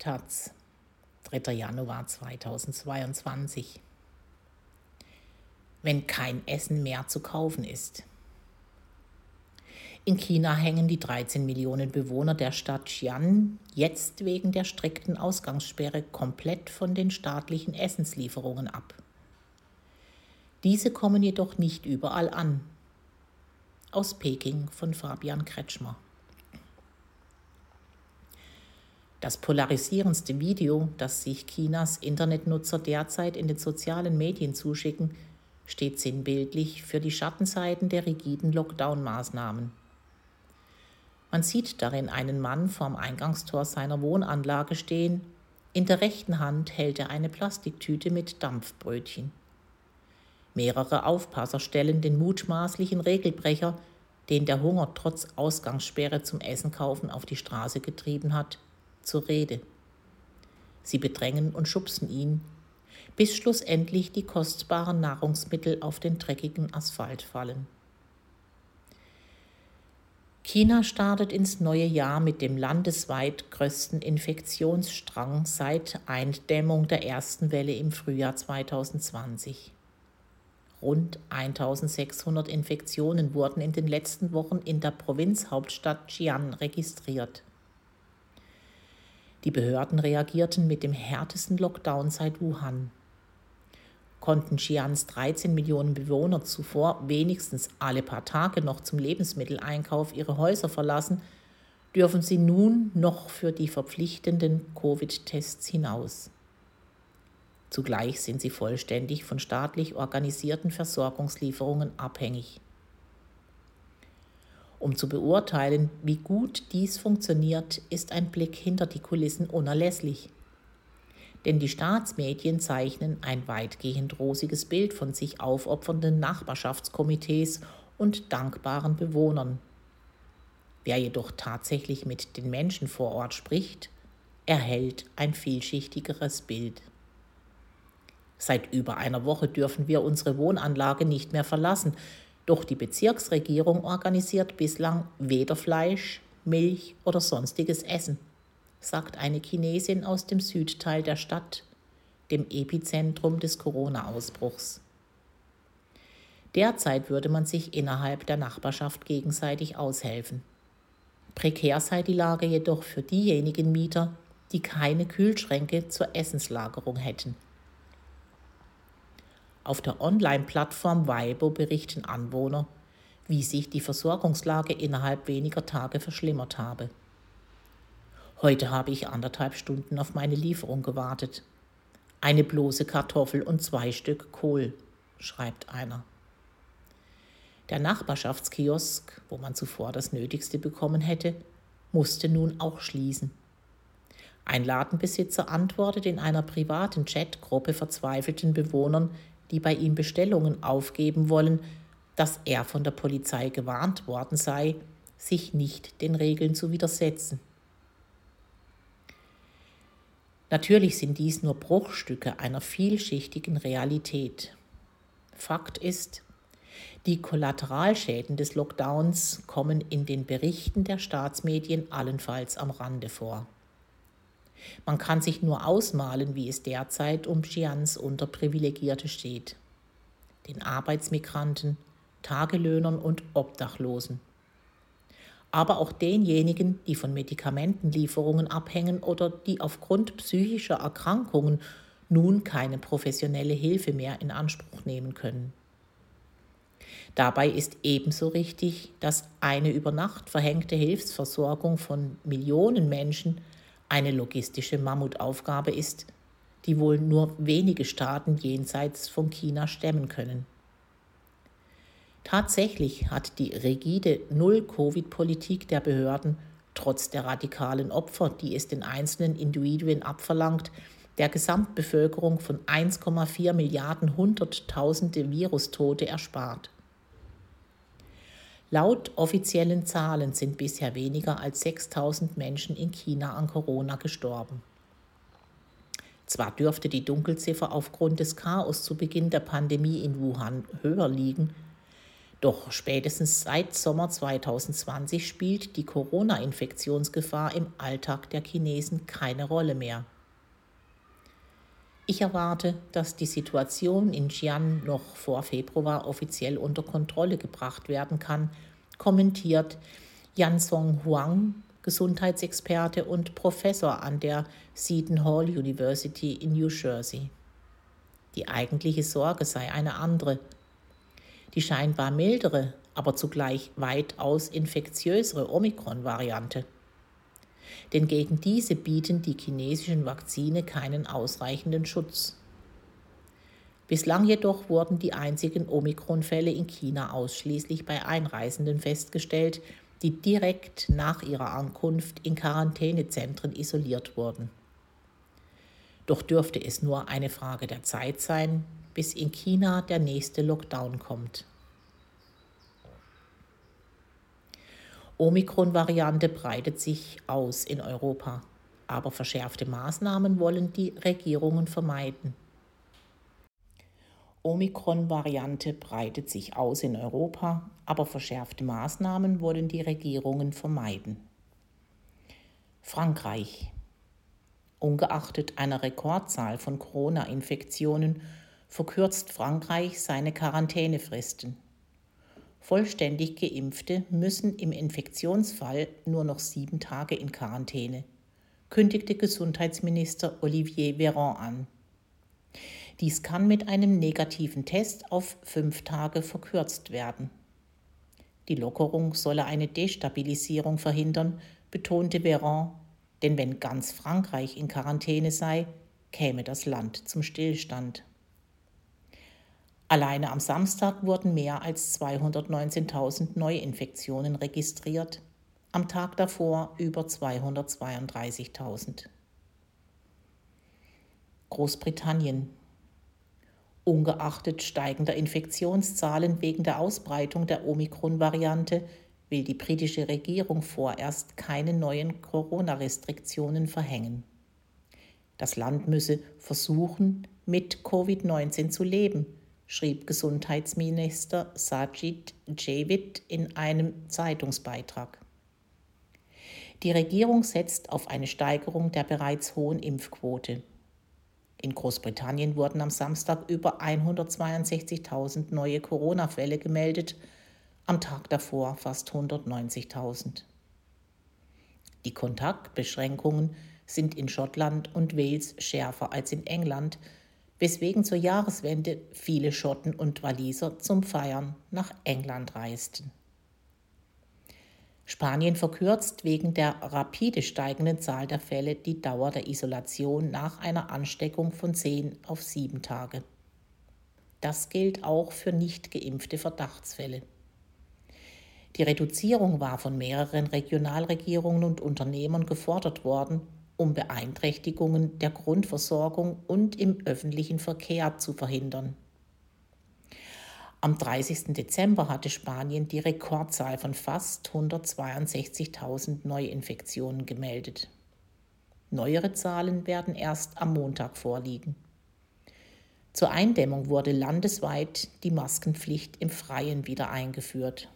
Taz, 3. Januar 2022. Wenn kein Essen mehr zu kaufen ist. In China hängen die 13 Millionen Bewohner der Stadt Xi'an jetzt wegen der strikten Ausgangssperre komplett von den staatlichen Essenslieferungen ab. Diese kommen jedoch nicht überall an. Aus Peking von Fabian Kretschmer. Das polarisierendste Video, das sich Chinas Internetnutzer derzeit in den sozialen Medien zuschicken, steht sinnbildlich für die Schattenseiten der rigiden Lockdown-Maßnahmen. Man sieht darin einen Mann vorm Eingangstor seiner Wohnanlage stehen. In der rechten Hand hält er eine Plastiktüte mit Dampfbrötchen. Mehrere Aufpasser stellen den mutmaßlichen Regelbrecher, den der Hunger trotz Ausgangssperre zum Essen kaufen auf die Straße getrieben hat, zur Rede. Sie bedrängen und schubsen ihn, bis schlussendlich die kostbaren Nahrungsmittel auf den dreckigen Asphalt fallen. China startet ins neue Jahr mit dem landesweit größten Infektionsstrang seit Eindämmung der ersten Welle im Frühjahr 2020. Rund 1600 Infektionen wurden in den letzten Wochen in der Provinzhauptstadt Xi'an registriert. Die Behörden reagierten mit dem härtesten Lockdown seit Wuhan. Konnten Xi'ans 13 Millionen Bewohner zuvor wenigstens alle paar Tage noch zum Lebensmitteleinkauf ihre Häuser verlassen, dürfen sie nun noch für die verpflichtenden Covid-Tests hinaus. Zugleich sind sie vollständig von staatlich organisierten Versorgungslieferungen abhängig. Um zu beurteilen, wie gut dies funktioniert, ist ein Blick hinter die Kulissen unerlässlich. Denn die Staatsmedien zeichnen ein weitgehend rosiges Bild von sich aufopfernden Nachbarschaftskomitees und dankbaren Bewohnern. Wer jedoch tatsächlich mit den Menschen vor Ort spricht, erhält ein vielschichtigeres Bild. Seit über einer Woche dürfen wir unsere Wohnanlage nicht mehr verlassen, doch die Bezirksregierung organisiert bislang weder Fleisch, Milch oder sonstiges Essen, sagt eine Chinesin aus dem Südteil der Stadt, dem Epizentrum des Corona-Ausbruchs. Derzeit würde man sich innerhalb der Nachbarschaft gegenseitig aushelfen. Prekär sei die Lage jedoch für diejenigen Mieter, die keine Kühlschränke zur Essenslagerung hätten. Auf der Online-Plattform Weibo berichten Anwohner, wie sich die Versorgungslage innerhalb weniger Tage verschlimmert habe. Heute habe ich anderthalb Stunden auf meine Lieferung gewartet. Eine bloße Kartoffel und zwei Stück Kohl, schreibt einer. Der Nachbarschaftskiosk, wo man zuvor das Nötigste bekommen hätte, musste nun auch schließen. Ein Ladenbesitzer antwortet in einer privaten Chatgruppe verzweifelten Bewohnern, die bei ihm Bestellungen aufgeben wollen, dass er von der Polizei gewarnt worden sei, sich nicht den Regeln zu widersetzen. Natürlich sind dies nur Bruchstücke einer vielschichtigen Realität. Fakt ist, die Kollateralschäden des Lockdowns kommen in den Berichten der Staatsmedien allenfalls am Rande vor. Man kann sich nur ausmalen, wie es derzeit um Xi'ans Unterprivilegierte steht. Den Arbeitsmigranten, Tagelöhnern und Obdachlosen. Aber auch denjenigen, die von Medikamentenlieferungen abhängen oder die aufgrund psychischer Erkrankungen nun keine professionelle Hilfe mehr in Anspruch nehmen können. Dabei ist ebenso richtig, dass eine über Nacht verhängte Hilfsversorgung von Millionen Menschen eine logistische Mammutaufgabe ist, die wohl nur wenige Staaten jenseits von China stemmen können. Tatsächlich hat die rigide Null-Covid-Politik der Behörden trotz der radikalen Opfer, die es den einzelnen Individuen abverlangt, der Gesamtbevölkerung von 1,4 Milliarden Hunderttausende Virustote erspart. Laut offiziellen Zahlen sind bisher weniger als 6000 Menschen in China an Corona gestorben. Zwar dürfte die Dunkelziffer aufgrund des Chaos zu Beginn der Pandemie in Wuhan höher liegen, Doch spätestens seit Sommer 2020 spielt die Corona-Infektionsgefahr im Alltag der Chinesen keine Rolle mehr. Ich erwarte, dass die Situation in Xi'an noch vor Februar offiziell unter Kontrolle gebracht werden kann, kommentiert Yansong Huang, Gesundheitsexperte und Professor an der Seton Hall University in New Jersey. Die eigentliche Sorge sei eine andere. Die scheinbar mildere, aber zugleich weitaus infektiösere Omikron-Variante denn gegen diese bieten die chinesischen Vakzine keinen ausreichenden Schutz. Bislang jedoch wurden die einzigen Omikron-Fälle in China ausschließlich bei Einreisenden festgestellt, die direkt nach ihrer Ankunft in Quarantänezentren isoliert wurden. Doch dürfte es nur eine Frage der Zeit sein, bis in China der nächste Lockdown kommt. Omikron-Variante breitet sich aus in Europa, aber verschärfte Maßnahmen wollen die Regierungen vermeiden. Omikron-Variante breitet sich aus in Europa, aber verschärfte Maßnahmen wollen die Regierungen vermeiden. Frankreich. Ungeachtet einer Rekordzahl von Corona-Infektionen verkürzt Frankreich seine Quarantänefristen. Vollständig geimpfte müssen im Infektionsfall nur noch sieben Tage in Quarantäne, kündigte Gesundheitsminister Olivier Véran an. Dies kann mit einem negativen Test auf fünf Tage verkürzt werden. Die Lockerung solle eine Destabilisierung verhindern, betonte Véran, denn wenn ganz Frankreich in Quarantäne sei, käme das Land zum Stillstand. Alleine am Samstag wurden mehr als 219.000 Neuinfektionen registriert, am Tag davor über 232.000. Großbritannien. Ungeachtet steigender Infektionszahlen wegen der Ausbreitung der Omikron-Variante will die britische Regierung vorerst keine neuen Corona-Restriktionen verhängen. Das Land müsse versuchen, mit Covid-19 zu leben – schrieb Gesundheitsminister Sajid Javid in einem Zeitungsbeitrag. Die Regierung setzt auf eine Steigerung der bereits hohen Impfquote. In Großbritannien wurden am Samstag über 162.000 neue Corona-Fälle gemeldet, am Tag davor fast 190.000. Die Kontaktbeschränkungen sind in Schottland und Wales schärfer als in England, weswegen zur Jahreswende viele Schotten und Waliser zum Feiern nach England reisten. Spanien verkürzt wegen der rapide steigenden Zahl der Fälle die Dauer der Isolation nach einer Ansteckung von zehn auf sieben Tage. Das gilt auch für nicht geimpfte Verdachtsfälle. Die Reduzierung war von mehreren Regionalregierungen und Unternehmern gefordert worden um Beeinträchtigungen der Grundversorgung und im öffentlichen Verkehr zu verhindern. Am 30. Dezember hatte Spanien die Rekordzahl von fast 162.000 Neuinfektionen gemeldet. Neuere Zahlen werden erst am Montag vorliegen. Zur Eindämmung wurde landesweit die Maskenpflicht im Freien wieder eingeführt.